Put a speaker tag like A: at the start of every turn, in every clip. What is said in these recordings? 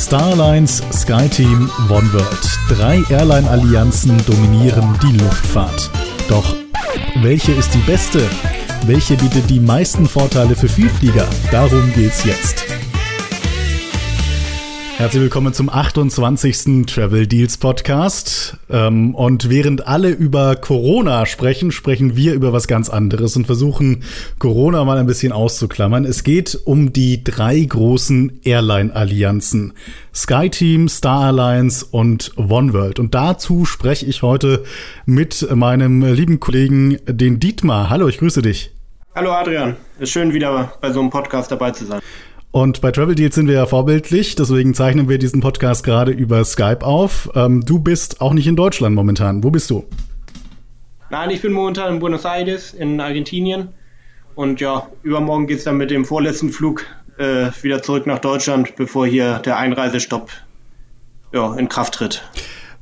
A: Starlines, SkyTeam, OneWorld. Drei Airline-Allianzen dominieren die Luftfahrt. Doch welche ist die beste? Welche bietet die meisten Vorteile für Vielflieger? Darum geht's jetzt. Herzlich willkommen zum 28. Travel Deals Podcast. Ähm, und während alle über Corona sprechen, sprechen wir über was ganz anderes und versuchen Corona mal ein bisschen auszuklammern. Es geht um die drei großen Airline-Allianzen. SkyTeam, Star Alliance und OneWorld. Und dazu spreche ich heute mit meinem lieben Kollegen, den Dietmar. Hallo, ich grüße dich.
B: Hallo Adrian, ist schön wieder bei so einem Podcast dabei zu sein.
A: Und bei Travel Deals sind wir ja vorbildlich, deswegen zeichnen wir diesen Podcast gerade über Skype auf. Ähm, du bist auch nicht in Deutschland momentan. Wo bist du?
B: Nein, ich bin momentan in Buenos Aires in Argentinien. Und ja, übermorgen geht es dann mit dem vorletzten Flug äh, wieder zurück nach Deutschland, bevor hier der Einreisestopp ja, in Kraft tritt.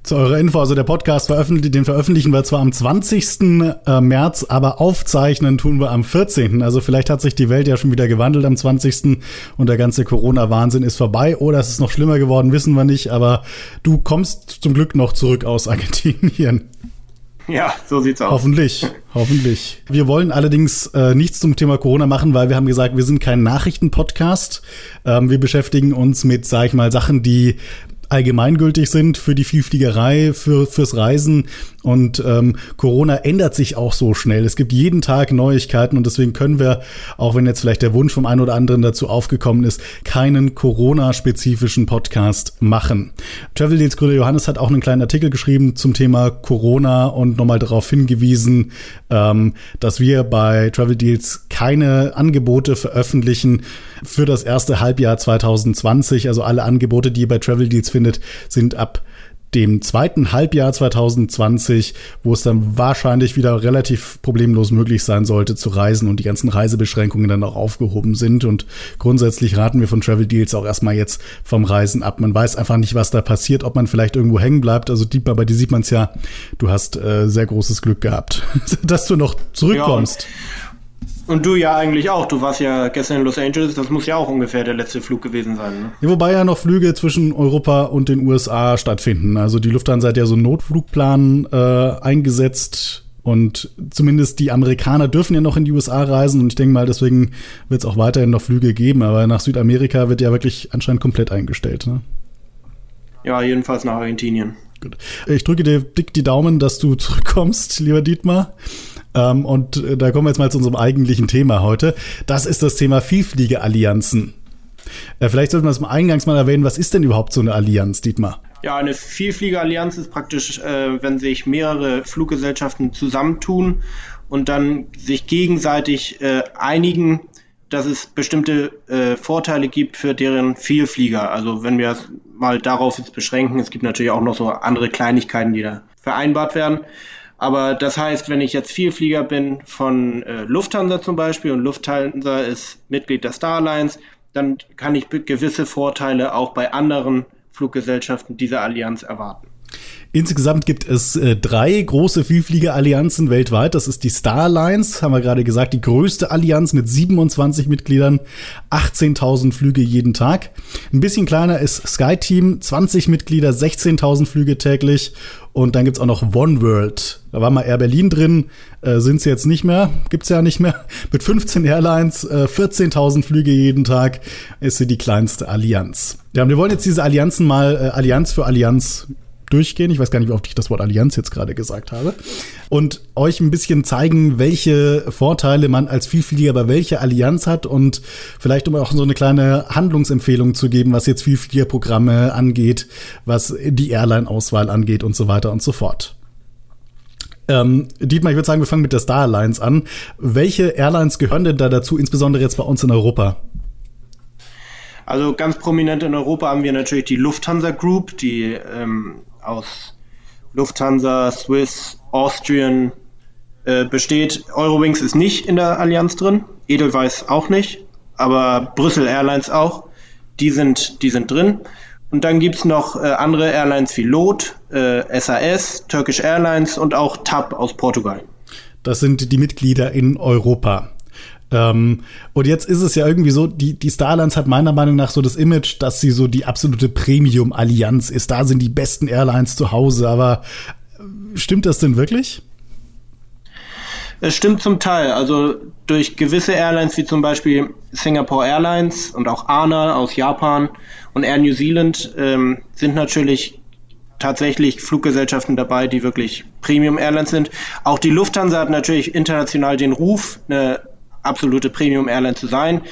A: Zu eurer Info, also der Podcast veröffentlicht, den veröffentlichen wir zwar am 20. Äh, März, aber aufzeichnen tun wir am 14. Also vielleicht hat sich die Welt ja schon wieder gewandelt am 20. und der ganze Corona-Wahnsinn ist vorbei oder es ist noch schlimmer geworden, wissen wir nicht, aber du kommst zum Glück noch zurück aus Argentinien.
B: Ja, so sieht's aus.
A: Hoffentlich, hoffentlich. Wir wollen allerdings äh, nichts zum Thema Corona machen, weil wir haben gesagt, wir sind kein Nachrichtenpodcast. Ähm, wir beschäftigen uns mit, sag ich mal, Sachen, die allgemeingültig sind für die Vielfliegerei, für, fürs Reisen. Und ähm, Corona ändert sich auch so schnell. Es gibt jeden Tag Neuigkeiten und deswegen können wir, auch wenn jetzt vielleicht der Wunsch vom einen oder anderen dazu aufgekommen ist, keinen Corona-spezifischen Podcast machen. Travel Deals Gründer Johannes hat auch einen kleinen Artikel geschrieben zum Thema Corona und nochmal darauf hingewiesen, ähm, dass wir bei Travel Deals keine Angebote veröffentlichen für das erste Halbjahr 2020. Also alle Angebote, die ihr bei Travel Deals findet, sind ab dem zweiten Halbjahr 2020, wo es dann wahrscheinlich wieder relativ problemlos möglich sein sollte zu reisen und die ganzen Reisebeschränkungen dann auch aufgehoben sind. Und grundsätzlich raten wir von Travel Deals auch erstmal jetzt vom Reisen ab. Man weiß einfach nicht, was da passiert, ob man vielleicht irgendwo hängen bleibt. Also die, bei dir sieht man es ja, du hast äh, sehr großes Glück gehabt, dass du noch zurückkommst. Ja,
B: und du ja eigentlich auch. Du warst ja gestern in Los Angeles. Das muss ja auch ungefähr der letzte Flug gewesen sein. Ne?
A: Ja, wobei ja noch Flüge zwischen Europa und den USA stattfinden. Also die Lufthansa hat ja so einen Notflugplan äh, eingesetzt. Und zumindest die Amerikaner dürfen ja noch in die USA reisen. Und ich denke mal, deswegen wird es auch weiterhin noch Flüge geben. Aber nach Südamerika wird ja wirklich anscheinend komplett eingestellt. Ne?
B: Ja, jedenfalls nach Argentinien.
A: Gut. Ich drücke dir dick die Daumen, dass du zurückkommst, lieber Dietmar. Ähm, und äh, da kommen wir jetzt mal zu unserem eigentlichen Thema heute. Das ist das Thema Vielfliegeallianzen. Äh, vielleicht sollten wir das mal eingangs mal erwähnen. Was ist denn überhaupt so eine Allianz, Dietmar?
B: Ja, eine Vielfliegerallianz ist praktisch, äh, wenn sich mehrere Fluggesellschaften zusammentun und dann sich gegenseitig äh, einigen, dass es bestimmte äh, Vorteile gibt für deren Vielflieger. Also wenn wir es mal darauf jetzt beschränken, es gibt natürlich auch noch so andere Kleinigkeiten, die da vereinbart werden. Aber das heißt, wenn ich jetzt Vielflieger bin von äh, Lufthansa zum Beispiel und Lufthansa ist Mitglied der Star Alliance, dann kann ich gewisse Vorteile auch bei anderen Fluggesellschaften dieser Allianz erwarten.
A: Insgesamt gibt es äh, drei große Vielfliegerallianzen weltweit. Das ist die Star Alliance, haben wir gerade gesagt, die größte Allianz mit 27 Mitgliedern, 18.000 Flüge jeden Tag. Ein bisschen kleiner ist SkyTeam, 20 Mitglieder, 16.000 Flüge täglich. Und dann gibt's auch noch OneWorld. Da war mal Air Berlin drin, äh, sind jetzt nicht mehr, gibt's ja nicht mehr. Mit 15 Airlines, äh, 14.000 Flüge jeden Tag ist sie die kleinste Allianz. Ja, und wir wollen jetzt diese Allianzen mal äh, Allianz für Allianz durchgehen. Ich weiß gar nicht, wie oft ich das Wort Allianz jetzt gerade gesagt habe. Und euch ein bisschen zeigen, welche Vorteile man als Vielflieger bei welcher Allianz hat und vielleicht um auch so eine kleine Handlungsempfehlung zu geben, was jetzt Vielfliegerprogramme angeht, was die Airline-Auswahl angeht und so weiter und so fort. Ähm, Dietmar, ich würde sagen, wir fangen mit der Star Alliance an. Welche Airlines gehören denn da dazu, insbesondere jetzt bei uns in Europa?
B: Also ganz prominent in Europa haben wir natürlich die Lufthansa Group, die ähm, aus Lufthansa, Swiss, Austrian äh, besteht. Eurowings ist nicht in der Allianz drin, Edelweiss auch nicht, aber Brüssel Airlines auch. Die sind, die sind drin. Und dann gibt es noch äh, andere Airlines wie LOT, äh, SAS, Turkish Airlines und auch TAP aus Portugal.
A: Das sind die Mitglieder in Europa. Ähm, und jetzt ist es ja irgendwie so, die, die Starlines hat meiner Meinung nach so das Image, dass sie so die absolute Premium-Allianz ist. Da sind die besten Airlines zu Hause. Aber äh, stimmt das denn wirklich?
B: Es stimmt zum Teil. Also durch gewisse Airlines wie zum Beispiel Singapore Airlines und auch ANA aus Japan und Air New Zealand ähm, sind natürlich tatsächlich Fluggesellschaften dabei, die wirklich Premium Airlines sind. Auch die Lufthansa hat natürlich international den Ruf, eine absolute Premium Airline zu sein.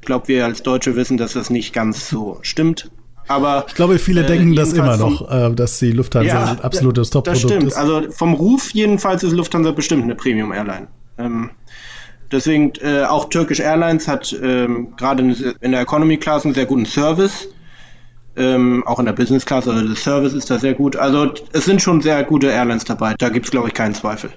B: Ich glaube, wir als Deutsche wissen, dass das nicht ganz so stimmt. Aber
A: ich glaube, viele äh, denken das immer noch, äh, dass die Lufthansa ja, ein absolutes Top-Produkt ist. Das stimmt.
B: Also vom Ruf jedenfalls ist Lufthansa bestimmt eine Premium Airline. Ähm, deswegen äh, auch Turkish Airlines hat ähm, gerade in der Economy Class einen sehr guten Service. Ähm, auch in der Business Class, also der Service ist da sehr gut. Also es sind schon sehr gute Airlines dabei. Da gibt es, glaube ich, keinen Zweifel.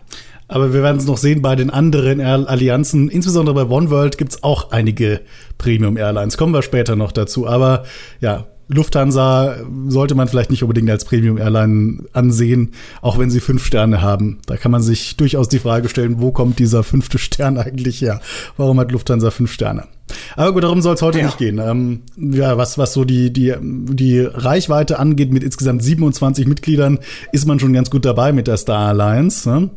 A: Aber wir werden es noch sehen bei den anderen Allianzen. Insbesondere bei OneWorld gibt es auch einige Premium Airlines. Kommen wir später noch dazu. Aber ja, Lufthansa sollte man vielleicht nicht unbedingt als Premium-Airline ansehen, auch wenn sie fünf Sterne haben. Da kann man sich durchaus die Frage stellen, wo kommt dieser fünfte Stern eigentlich her? Warum hat Lufthansa fünf Sterne? Aber gut, darum soll es heute ja. nicht gehen. Ähm, ja, was, was so die, die, die Reichweite angeht, mit insgesamt 27 Mitgliedern, ist man schon ganz gut dabei mit der Star Alliance. Ne?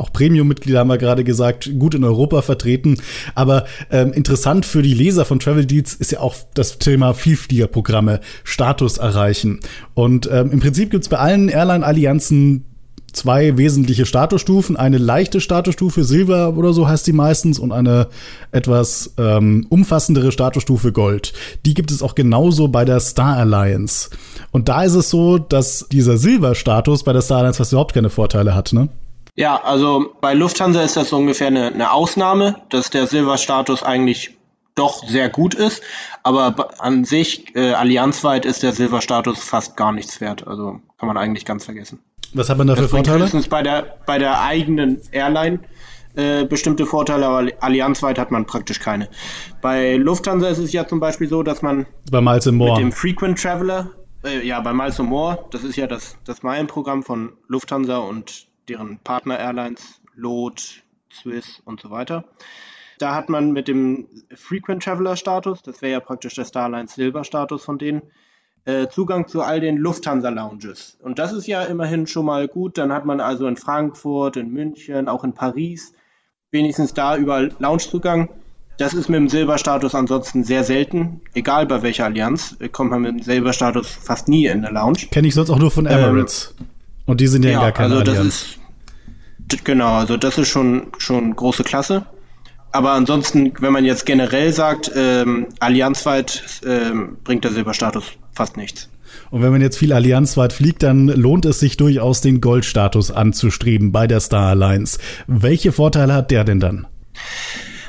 A: Auch Premium-Mitglieder haben wir gerade gesagt, gut in Europa vertreten. Aber ähm, interessant für die Leser von Travel Deals ist ja auch das Thema Vielfliegerprogramme, Status erreichen. Und ähm, im Prinzip gibt es bei allen Airline-Allianzen zwei wesentliche Statusstufen. Eine leichte Statusstufe, Silber oder so heißt die meistens, und eine etwas ähm, umfassendere Statusstufe Gold. Die gibt es auch genauso bei der Star Alliance. Und da ist es so, dass dieser Silberstatus bei der Star Alliance fast überhaupt keine Vorteile hat, ne?
B: Ja, also bei Lufthansa ist das ungefähr eine, eine Ausnahme, dass der Silberstatus eigentlich doch sehr gut ist, aber an sich äh, allianzweit ist der Silberstatus fast gar nichts wert. Also kann man eigentlich ganz vergessen.
A: Was hat man da für Vorteile?
B: Höchstens bei der bei der eigenen Airline äh, bestimmte Vorteile, aber allianzweit hat man praktisch keine. Bei Lufthansa ist es ja zum Beispiel so, dass man
A: bei Miles
B: mit dem Frequent Traveler, äh, ja bei Miles More, das ist ja das das Meilenprogramm von Lufthansa und deren Partner-Airlines, Lot, Swiss und so weiter. Da hat man mit dem Frequent Traveler Status, das wäre ja praktisch der Starlines Silber Status von denen, äh, Zugang zu all den Lufthansa Lounges. Und das ist ja immerhin schon mal gut. Dann hat man also in Frankfurt, in München, auch in Paris wenigstens da überall Loungezugang. Das ist mit dem Silberstatus ansonsten sehr selten. Egal bei welcher Allianz, äh, kommt man mit dem Silberstatus fast nie in eine Lounge.
A: Kenne ich sonst auch nur von Emirates. Ähm, Und die sind ja, ja gar keine also Allianz.
B: Genau, also das ist schon, schon große Klasse. Aber ansonsten, wenn man jetzt generell sagt, ähm, allianzweit ähm, bringt der Silberstatus fast nichts.
A: Und wenn man jetzt viel allianzweit fliegt, dann lohnt es sich durchaus, den Goldstatus anzustreben bei der Star Alliance. Welche Vorteile hat der denn dann?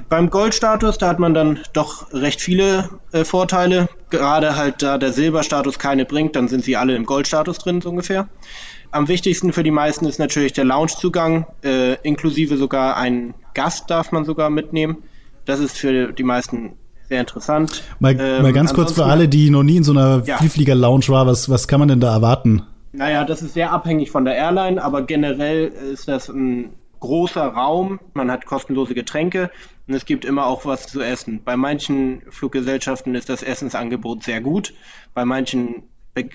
B: Beim Goldstatus, da hat man dann doch recht viele äh, Vorteile. Gerade halt da der Silberstatus keine bringt, dann sind sie alle im Goldstatus drin, so ungefähr. Am wichtigsten für die meisten ist natürlich der Loungezugang, äh, inklusive sogar einen Gast darf man sogar mitnehmen. Das ist für die meisten sehr interessant.
A: Mal, ähm, mal ganz kurz für alle, die noch nie in so einer ja. Vielflieger-Lounge war, was, was kann man denn da erwarten?
B: Naja, das ist sehr abhängig von der Airline, aber generell ist das ein großer Raum. Man hat kostenlose Getränke und es gibt immer auch was zu essen. Bei manchen Fluggesellschaften ist das Essensangebot sehr gut, bei manchen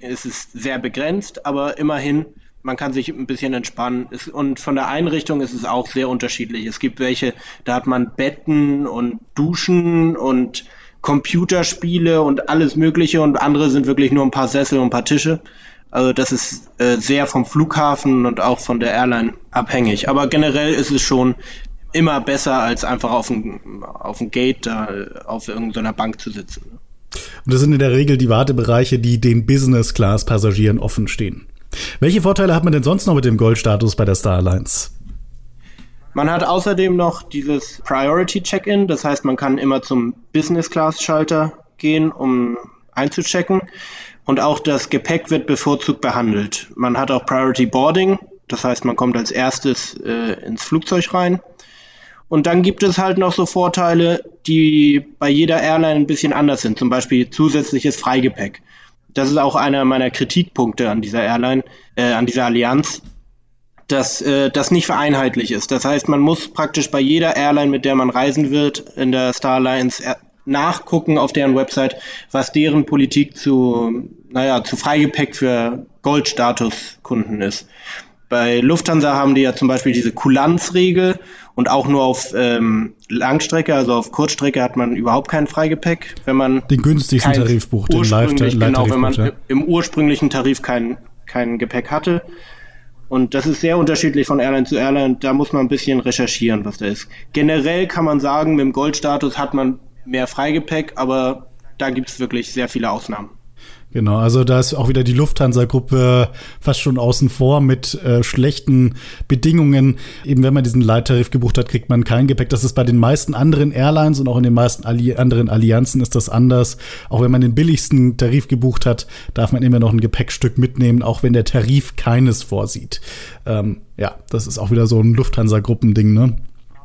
B: ist es sehr begrenzt, aber immerhin man kann sich ein bisschen entspannen. und von der Einrichtung ist es auch sehr unterschiedlich. Es gibt welche, da hat man Betten und Duschen und Computerspiele und alles Mögliche und andere sind wirklich nur ein paar Sessel und ein paar Tische. Also das ist äh, sehr vom Flughafen und auch von der Airline abhängig. Aber generell ist es schon immer besser, als einfach auf dem, auf dem Gate da auf irgendeiner Bank zu sitzen.
A: Und das sind in der Regel die Wartebereiche, die den Business-Class-Passagieren offen stehen. Welche Vorteile hat man denn sonst noch mit dem Goldstatus bei der Star Alliance?
B: Man hat außerdem noch dieses Priority Check-in, das heißt, man kann immer zum Business Class Schalter gehen, um einzuchecken. Und auch das Gepäck wird bevorzugt behandelt. Man hat auch Priority Boarding, das heißt, man kommt als erstes äh, ins Flugzeug rein. Und dann gibt es halt noch so Vorteile, die bei jeder Airline ein bisschen anders sind, zum Beispiel zusätzliches Freigepäck das ist auch einer meiner Kritikpunkte an dieser Airline, äh, an dieser Allianz, dass äh, das nicht vereinheitlich ist. Das heißt, man muss praktisch bei jeder Airline, mit der man reisen wird, in der Star Alliance nachgucken auf deren Website, was deren Politik zu, naja, zu Freigepäck für Goldstatus-Kunden ist. Bei Lufthansa haben die ja zum Beispiel diese Kulanzregel und auch nur auf ähm, Langstrecke, also auf Kurzstrecke hat man überhaupt kein Freigepäck, wenn man
A: den günstigsten Tarif bucht, den Live
B: Genau, wenn man ja. im ursprünglichen Tarif kein, kein Gepäck hatte. Und das ist sehr unterschiedlich von Airline zu Airline. Da muss man ein bisschen recherchieren, was da ist. Generell kann man sagen, mit dem Goldstatus hat man mehr Freigepäck, aber da gibt es wirklich sehr viele Ausnahmen.
A: Genau, also da ist auch wieder die Lufthansa-Gruppe fast schon außen vor mit äh, schlechten Bedingungen. Eben wenn man diesen Leittarif gebucht hat, kriegt man kein Gepäck. Das ist bei den meisten anderen Airlines und auch in den meisten Alli anderen Allianzen ist das anders. Auch wenn man den billigsten Tarif gebucht hat, darf man immer noch ein Gepäckstück mitnehmen, auch wenn der Tarif keines vorsieht. Ähm, ja, das ist auch wieder so ein Lufthansa-Gruppending, ne?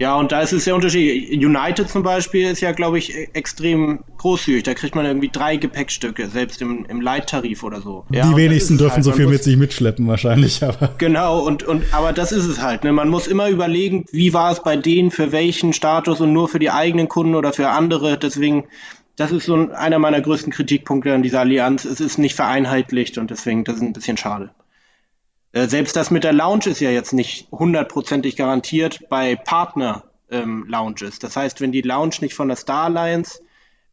B: Ja, und da ist es sehr unterschiedlich. United zum Beispiel ist ja, glaube ich, extrem großzügig. Da kriegt man irgendwie drei Gepäckstücke, selbst im, im Leittarif oder so.
A: Ja, die wenigsten dürfen halt. so viel mit sich mitschleppen, wahrscheinlich.
B: Aber. Genau, und, und aber das ist es halt. Ne? Man muss immer überlegen, wie war es bei denen, für welchen Status und nur für die eigenen Kunden oder für andere. Deswegen, das ist so einer meiner größten Kritikpunkte an dieser Allianz. Es ist nicht vereinheitlicht und deswegen, das ist ein bisschen schade. Äh, selbst das mit der Lounge ist ja jetzt nicht hundertprozentig garantiert bei Partner-Lounges. Ähm, das heißt, wenn die Lounge nicht von der Star Alliance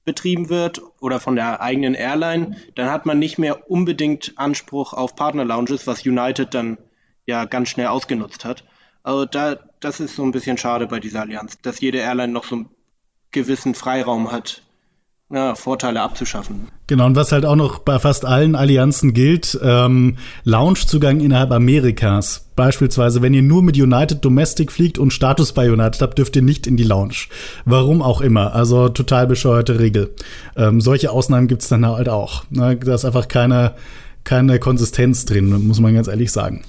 B: betrieben wird oder von der eigenen Airline, dann hat man nicht mehr unbedingt Anspruch auf Partner-Lounges, was United dann ja ganz schnell ausgenutzt hat. Also da, das ist so ein bisschen schade bei dieser Allianz, dass jede Airline noch so einen gewissen Freiraum hat, ja, Vorteile abzuschaffen.
A: Genau, und was halt auch noch bei fast allen Allianzen gilt, ähm, Loungezugang innerhalb Amerikas. Beispielsweise, wenn ihr nur mit United Domestic fliegt und Status bei United habt, dürft ihr nicht in die Lounge. Warum auch immer. Also total bescheuerte Regel. Ähm, solche Ausnahmen gibt's dann halt auch. Ne? Da ist einfach keine, keine Konsistenz drin, muss man ganz ehrlich sagen.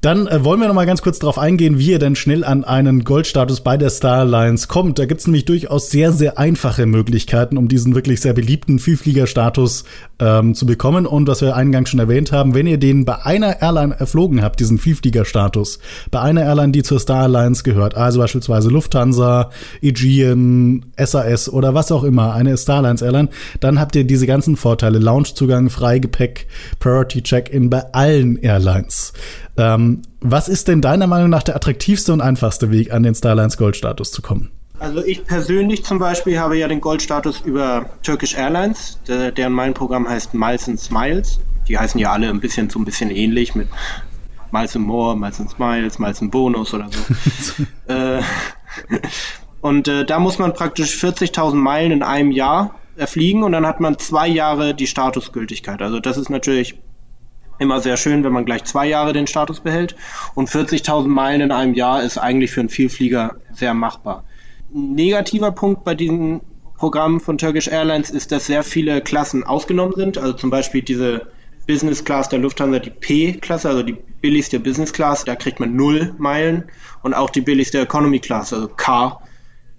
A: Dann äh, wollen wir noch mal ganz kurz darauf eingehen, wie ihr denn schnell an einen Goldstatus bei der Star Alliance kommt. Da gibt es nämlich durchaus sehr, sehr einfache Möglichkeiten, um diesen wirklich sehr beliebten Vielfliegerstatus ähm, zu bekommen. Und was wir eingangs schon erwähnt haben, wenn ihr den bei einer Airline erflogen habt, diesen Vielfliegerstatus, bei einer Airline, die zur Star Alliance gehört, also beispielsweise Lufthansa, Aegean, SAS oder was auch immer, eine Star Alliance Airline, dann habt ihr diese ganzen Vorteile, Loungezugang, Freigepäck, Priority Check-in bei allen Airlines. Ähm, was ist denn deiner Meinung nach der attraktivste und einfachste Weg, an den Starlines Goldstatus zu kommen?
B: Also ich persönlich zum Beispiel habe ja den Goldstatus über Turkish Airlines, der, deren mein Programm heißt Miles and Smiles. Die heißen ja alle ein bisschen so ein bisschen ähnlich mit Miles and More, Miles and Smiles, Miles and Bonus oder so. äh, und äh, da muss man praktisch 40.000 Meilen in einem Jahr erfliegen und dann hat man zwei Jahre die Statusgültigkeit. Also das ist natürlich immer sehr schön, wenn man gleich zwei Jahre den Status behält. Und 40.000 Meilen in einem Jahr ist eigentlich für einen Vielflieger sehr machbar. Negativer Punkt bei diesem Programm von Turkish Airlines ist, dass sehr viele Klassen ausgenommen sind. Also zum Beispiel diese Business Class der Lufthansa, die P-Klasse, also die billigste Business Class, da kriegt man null Meilen. Und auch die billigste Economy Class, also K,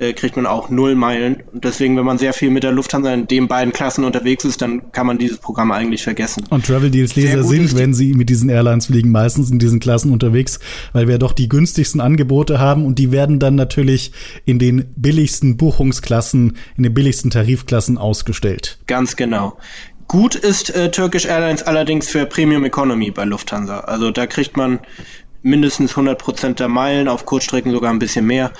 B: äh, kriegt man auch null Meilen. Und deswegen, wenn man sehr viel mit der Lufthansa in den beiden Klassen unterwegs ist, dann kann man dieses Programm eigentlich vergessen.
A: Und Travel Deals Leser sind, wenn sie mit diesen Airlines fliegen, meistens in diesen Klassen unterwegs, weil wir doch die günstigsten Angebote haben und die werden dann natürlich in den billigsten Buchungsklassen, in den billigsten Tarifklassen ausgestellt.
B: Ganz genau. Gut ist äh, Turkish Airlines allerdings für Premium Economy bei Lufthansa. Also da kriegt man mindestens 100% der Meilen, auf Kurzstrecken sogar ein bisschen mehr.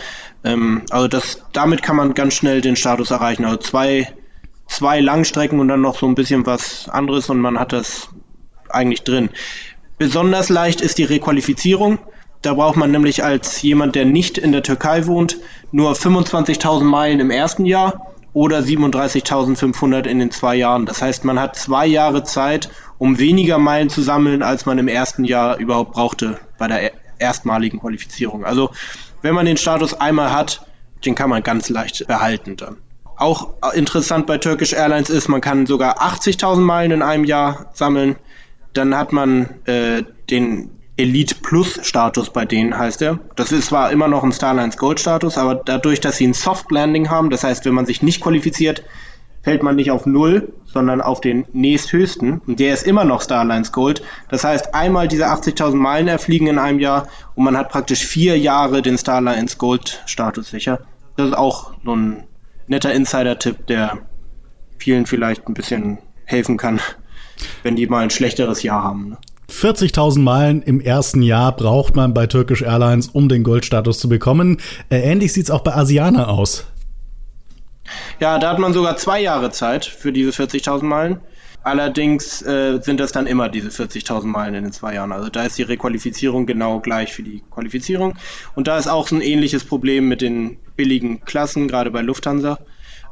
B: Ähm, also das, damit kann man ganz schnell den Status erreichen. Also zwei, zwei Langstrecken und dann noch so ein bisschen was anderes und man hat das eigentlich drin. Besonders leicht ist die Requalifizierung. Da braucht man nämlich als jemand, der nicht in der Türkei wohnt, nur 25.000 Meilen im ersten Jahr oder 37.500 in den zwei Jahren. Das heißt, man hat zwei Jahre Zeit, um weniger Meilen zu sammeln, als man im ersten Jahr überhaupt brauchte bei der erstmaligen Qualifizierung. Also wenn man den Status einmal hat, den kann man ganz leicht behalten dann. Auch interessant bei Turkish Airlines ist, man kann sogar 80.000 Meilen in einem Jahr sammeln. Dann hat man äh, den Elite Plus Status bei denen, heißt er. Das ist zwar immer noch ein Starlines Gold Status, aber dadurch, dass sie ein Soft Landing haben, das heißt, wenn man sich nicht qualifiziert, fällt man nicht auf Null, sondern auf den nächsthöchsten. Und der ist immer noch Starlines Gold. Das heißt, einmal diese 80.000 Meilen erfliegen in einem Jahr und man hat praktisch vier Jahre den Starlines Gold Status sicher. Das ist auch so ein netter Insider-Tipp, der vielen vielleicht ein bisschen helfen kann, wenn die mal ein schlechteres Jahr haben. Ne?
A: 40.000 Meilen im ersten Jahr braucht man bei Turkish Airlines, um den Goldstatus zu bekommen. Äh, ähnlich sieht es auch bei Asiana aus.
B: Ja, da hat man sogar zwei Jahre Zeit für diese 40.000 Meilen. Allerdings äh, sind das dann immer diese 40.000 Meilen in den zwei Jahren. Also da ist die Requalifizierung genau gleich für die Qualifizierung. Und da ist auch so ein ähnliches Problem mit den billigen Klassen, gerade bei Lufthansa.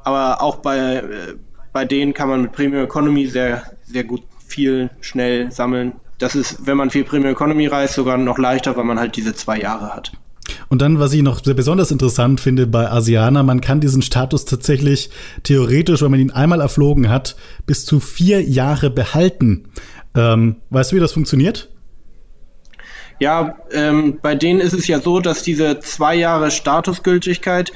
B: Aber auch bei, äh, bei denen kann man mit Premium Economy sehr, sehr gut viel schnell sammeln. Das ist, wenn man viel Premium Economy reist, sogar noch leichter, weil man halt diese zwei Jahre hat.
A: Und dann, was ich noch sehr besonders interessant finde bei Asiana, man kann diesen Status tatsächlich theoretisch, wenn man ihn einmal erflogen hat, bis zu vier Jahre behalten. Ähm, weißt du, wie das funktioniert?
B: Ja, ähm, bei denen ist es ja so, dass diese zwei Jahre Statusgültigkeit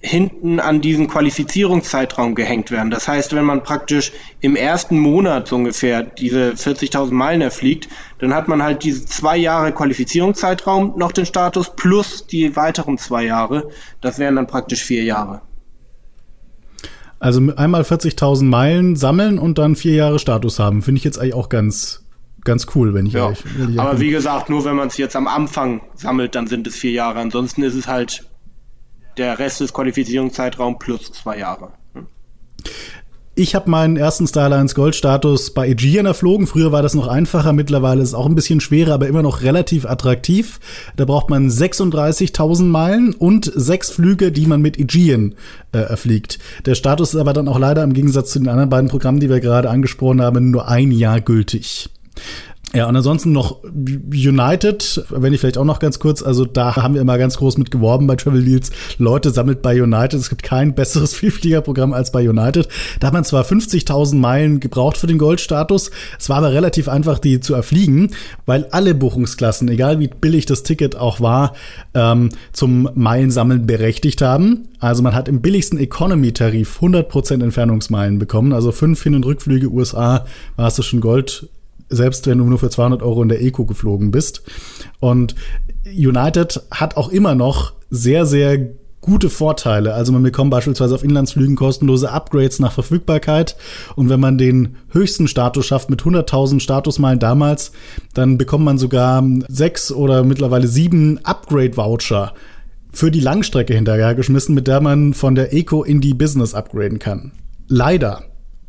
B: hinten an diesen Qualifizierungszeitraum gehängt werden. Das heißt, wenn man praktisch im ersten Monat so ungefähr diese 40.000 Meilen erfliegt, dann hat man halt diese zwei Jahre Qualifizierungszeitraum noch den Status plus die weiteren zwei Jahre. Das wären dann praktisch vier Jahre.
A: Also einmal 40.000 Meilen sammeln und dann vier Jahre Status haben, finde ich jetzt eigentlich auch ganz ganz cool, wenn ich
B: ja. ehrlich, ehrlich Aber wie gesagt, nur wenn man es jetzt am Anfang sammelt, dann sind es vier Jahre. Ansonsten ist es halt der Rest des Qualifizierungszeitraums plus zwei Jahre.
A: Ich habe meinen ersten Starlines Gold-Status bei Aegean erflogen. Früher war das noch einfacher, mittlerweile ist es auch ein bisschen schwerer, aber immer noch relativ attraktiv. Da braucht man 36.000 Meilen und sechs Flüge, die man mit Aegean äh, erfliegt. Der Status ist aber dann auch leider im Gegensatz zu den anderen beiden Programmen, die wir gerade angesprochen haben, nur ein Jahr gültig. Ja, und ansonsten noch United, wenn ich vielleicht auch noch ganz kurz, also da haben wir immer ganz groß mit geworben bei Travel Deals. Leute sammelt bei United. Es gibt kein besseres Vielfliegerprogramm als bei United. Da hat man zwar 50.000 Meilen gebraucht für den Goldstatus, es war aber relativ einfach, die zu erfliegen, weil alle Buchungsklassen, egal wie billig das Ticket auch war, ähm, zum Meilensammeln berechtigt haben. Also man hat im billigsten Economy-Tarif 100% Entfernungsmeilen bekommen. Also fünf Hin- und Rückflüge USA war es schon Gold selbst wenn du nur für 200 Euro in der Eco geflogen bist. Und United hat auch immer noch sehr, sehr gute Vorteile. Also man bekommt beispielsweise auf Inlandsflügen kostenlose Upgrades nach Verfügbarkeit. Und wenn man den höchsten Status schafft mit 100.000 Statusmeilen damals, dann bekommt man sogar sechs oder mittlerweile sieben Upgrade-Voucher für die Langstrecke hinterhergeschmissen, mit der man von der Eco in die Business upgraden kann. Leider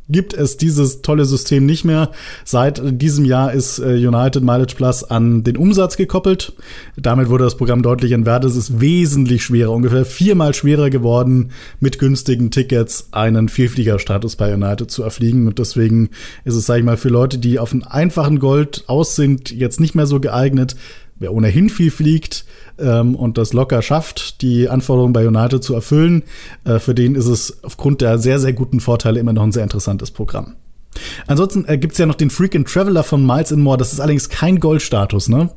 A: gibt es dieses tolle System nicht mehr. Seit diesem Jahr ist äh, United Mileage Plus an den Umsatz gekoppelt. Damit wurde das Programm deutlich entwertet. Es ist wesentlich schwerer, ungefähr viermal schwerer geworden, mit günstigen Tickets einen Vielfliegerstatus bei United zu erfliegen. Und deswegen ist es, sage ich mal, für Leute, die auf einen einfachen Gold aus sind, jetzt nicht mehr so geeignet. Wer ohnehin viel fliegt, ähm, und das locker schafft, die Anforderungen bei United zu erfüllen, äh, für den ist es aufgrund der sehr, sehr guten Vorteile immer noch ein sehr interessantes Programm. Ansonsten äh, gibt es ja noch den Frequent Traveler von Miles More. Das ist allerdings kein Goldstatus, ne?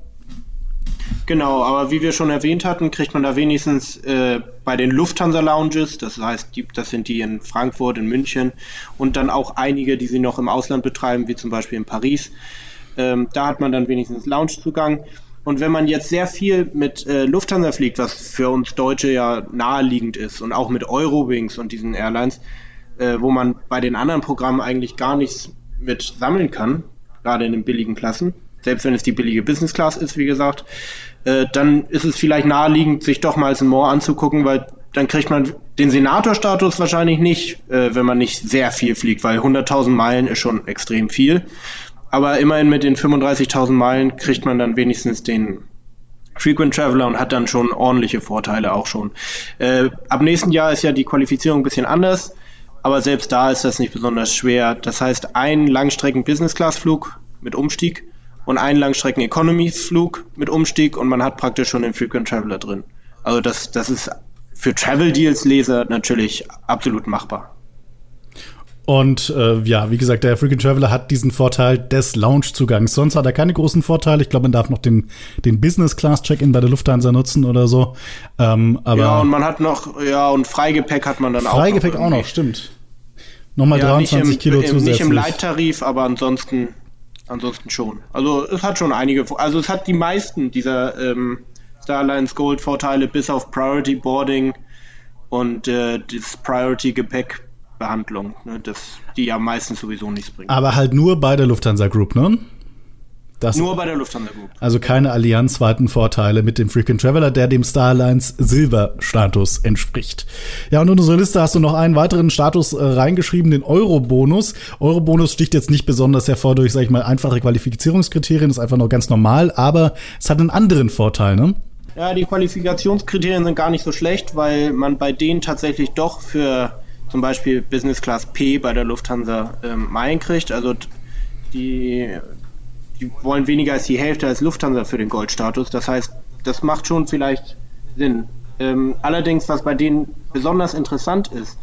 B: Genau, aber wie wir schon erwähnt hatten, kriegt man da wenigstens äh, bei den Lufthansa Lounges, das heißt, die, das sind die in Frankfurt, in München und dann auch einige, die sie noch im Ausland betreiben, wie zum Beispiel in Paris. Ähm, da hat man dann wenigstens Loungezugang. Und wenn man jetzt sehr viel mit äh, Lufthansa fliegt, was für uns Deutsche ja naheliegend ist, und auch mit Eurowings und diesen Airlines, äh, wo man bei den anderen Programmen eigentlich gar nichts mit sammeln kann, gerade in den billigen Klassen, selbst wenn es die billige Business Class ist, wie gesagt, äh, dann ist es vielleicht naheliegend, sich doch mal ein More anzugucken, weil dann kriegt man den Senatorstatus wahrscheinlich nicht, äh, wenn man nicht sehr viel fliegt, weil 100.000 Meilen ist schon extrem viel. Aber immerhin mit den 35.000 Meilen kriegt man dann wenigstens den Frequent Traveler und hat dann schon ordentliche Vorteile auch schon. Äh, ab nächsten Jahr ist ja die Qualifizierung ein bisschen anders, aber selbst da ist das nicht besonders schwer. Das heißt, ein Langstrecken Business Class Flug mit Umstieg und ein Langstrecken Economy Flug mit Umstieg und man hat praktisch schon den Frequent Traveler drin. Also das, das ist für Travel Deals Leser natürlich absolut machbar.
A: Und äh, ja, wie gesagt, der Frequent Traveler hat diesen Vorteil des Lounge-Zugangs. Sonst hat er keine großen Vorteile. Ich glaube, man darf noch den, den Business-Class-Check-In bei der Lufthansa nutzen oder so. Ähm, aber
B: ja, und man hat noch, ja, und Freigepäck hat man dann
A: Freigepäck auch noch. Freigepäck auch noch, stimmt. Nochmal ja, 23
B: nicht im,
A: Kilo
B: im,
A: zusätzlich.
B: Nicht im Leittarif, aber ansonsten, ansonsten schon. Also es hat schon einige, also es hat die meisten dieser ähm, Starlines Gold Vorteile bis auf Priority Boarding und äh, das Priority Gepäck Behandlung, ne, das, die ja meistens sowieso nichts bringt.
A: Aber halt nur bei der Lufthansa Group, ne?
B: Das, Nur bei der Lufthansa Group.
A: Also keine allianzweiten Vorteile mit dem Frequent Traveler, der dem Starlines Silber-Status entspricht. Ja, und in unsere Liste hast du noch einen weiteren Status äh, reingeschrieben, den Euro-Bonus. Euro-Bonus sticht jetzt nicht besonders hervor durch, sag ich mal, einfache Qualifizierungskriterien, ist einfach noch ganz normal, aber es hat einen anderen Vorteil, ne?
B: Ja, die Qualifikationskriterien sind gar nicht so schlecht, weil man bei denen tatsächlich doch für zum Beispiel Business Class P bei der Lufthansa ähm, Meilen kriegt. Also die die wollen weniger als die Hälfte als Lufthansa für den Goldstatus. Das heißt, das macht schon vielleicht Sinn. Ähm, allerdings, was bei denen besonders interessant ist,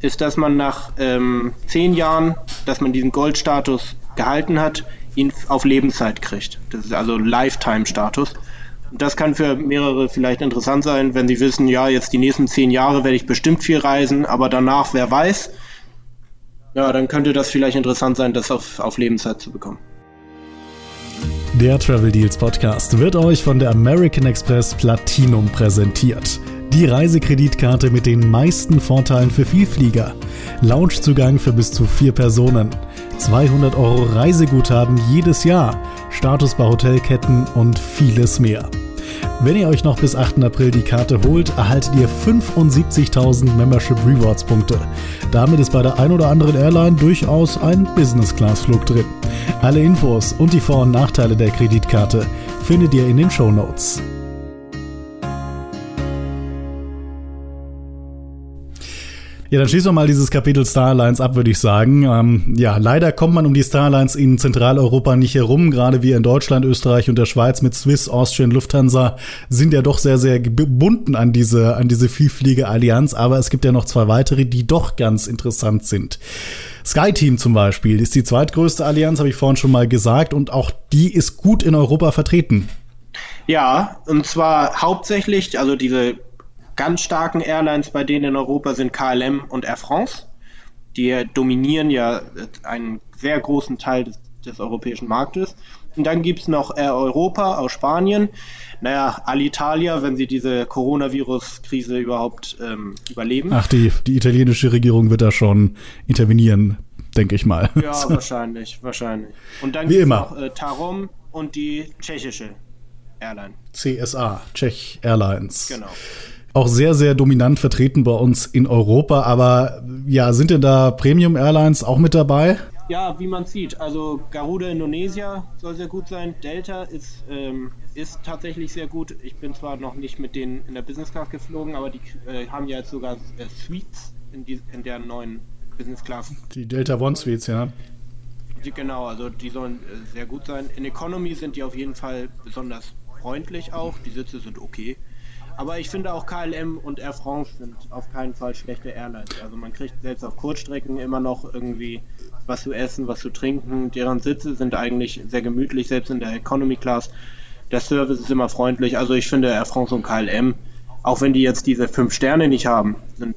B: ist, dass man nach ähm, zehn Jahren, dass man diesen Goldstatus gehalten hat, ihn auf Lebenszeit kriegt. Das ist also Lifetime-Status. Das kann für mehrere vielleicht interessant sein, wenn sie wissen, ja, jetzt die nächsten zehn Jahre werde ich bestimmt viel reisen, aber danach, wer weiß, ja, dann könnte das vielleicht interessant sein, das auf, auf Lebenszeit zu bekommen.
A: Der Travel Deals Podcast wird euch von der American Express Platinum präsentiert. Die Reisekreditkarte mit den meisten Vorteilen für Vielflieger. Loungezugang für bis zu vier Personen. 200 Euro Reiseguthaben jedes Jahr. Status bei Hotelketten und vieles mehr. Wenn ihr euch noch bis 8. April die Karte holt, erhaltet ihr 75.000 Membership Rewards Punkte. Damit ist bei der ein oder anderen Airline durchaus ein Business Class Flug drin. Alle Infos und die Vor- und Nachteile der Kreditkarte findet ihr in den Show Notes. Ja, dann schließen wir mal dieses Kapitel Starlines ab, würde ich sagen. Ähm, ja, leider kommt man um die Starlines in Zentraleuropa nicht herum. Gerade wir in Deutschland, Österreich und der Schweiz mit Swiss, Austrian, Lufthansa sind ja doch sehr, sehr gebunden an diese, an diese Vielfliege-Allianz. Aber es gibt ja noch zwei weitere, die doch ganz interessant sind. SkyTeam zum Beispiel ist die zweitgrößte Allianz, habe ich vorhin schon mal gesagt. Und auch die ist gut in Europa vertreten.
B: Ja, und zwar hauptsächlich, also diese ganz starken Airlines bei denen in Europa sind KLM und Air France. Die dominieren ja einen sehr großen Teil des, des europäischen Marktes. Und dann gibt es noch Air Europa aus Spanien. Naja, Alitalia, wenn sie diese Coronavirus-Krise überhaupt ähm, überleben.
A: Ach, die, die italienische Regierung wird da schon intervenieren, denke ich mal.
B: Ja, wahrscheinlich, wahrscheinlich. Und dann gibt es noch äh, Tarom und die tschechische Airline.
A: CSA, Czech Airlines.
B: Genau
A: auch sehr, sehr dominant vertreten bei uns in Europa. Aber ja, sind denn da Premium Airlines auch mit dabei?
B: Ja, wie man sieht. Also Garuda Indonesia soll sehr gut sein. Delta ist, ähm, ist tatsächlich sehr gut. Ich bin zwar noch nicht mit denen in der Business Class geflogen, aber die äh, haben ja jetzt sogar äh, Suites in, die, in der neuen Business Class.
A: Die Delta One Suites, ja.
B: Die, genau, also die sollen äh, sehr gut sein. In Economy sind die auf jeden Fall besonders freundlich auch. Die Sitze sind okay. Aber ich finde auch KLM und Air France sind auf keinen Fall schlechte Airlines. Also man kriegt selbst auf Kurzstrecken immer noch irgendwie was zu essen, was zu trinken. Deren Sitze sind eigentlich sehr gemütlich, selbst in der Economy Class. Der Service ist immer freundlich. Also ich finde Air France und KLM, auch wenn die jetzt diese fünf Sterne nicht haben, sind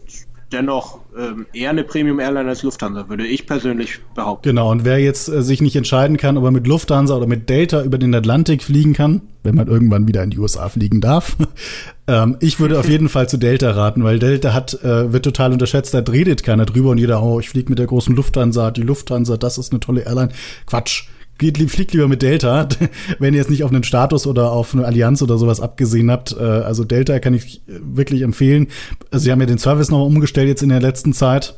B: dennoch ähm, eher eine Premium-Airline als Lufthansa, würde ich persönlich behaupten.
A: Genau, und wer jetzt äh, sich nicht entscheiden kann, ob er mit Lufthansa oder mit Delta über den Atlantik fliegen kann, wenn man irgendwann wieder in die USA fliegen darf, ähm, ich würde auf jeden Fall zu Delta raten, weil Delta hat, äh, wird total unterschätzt, da redet keiner drüber und jeder, oh, ich fliege mit der großen Lufthansa, die Lufthansa, das ist eine tolle Airline. Quatsch geht, fliegt lieber mit Delta, wenn ihr es nicht auf einen Status oder auf eine Allianz oder sowas abgesehen habt. Äh, also Delta kann ich wirklich empfehlen. Also sie haben ja den Service nochmal umgestellt jetzt in der letzten Zeit.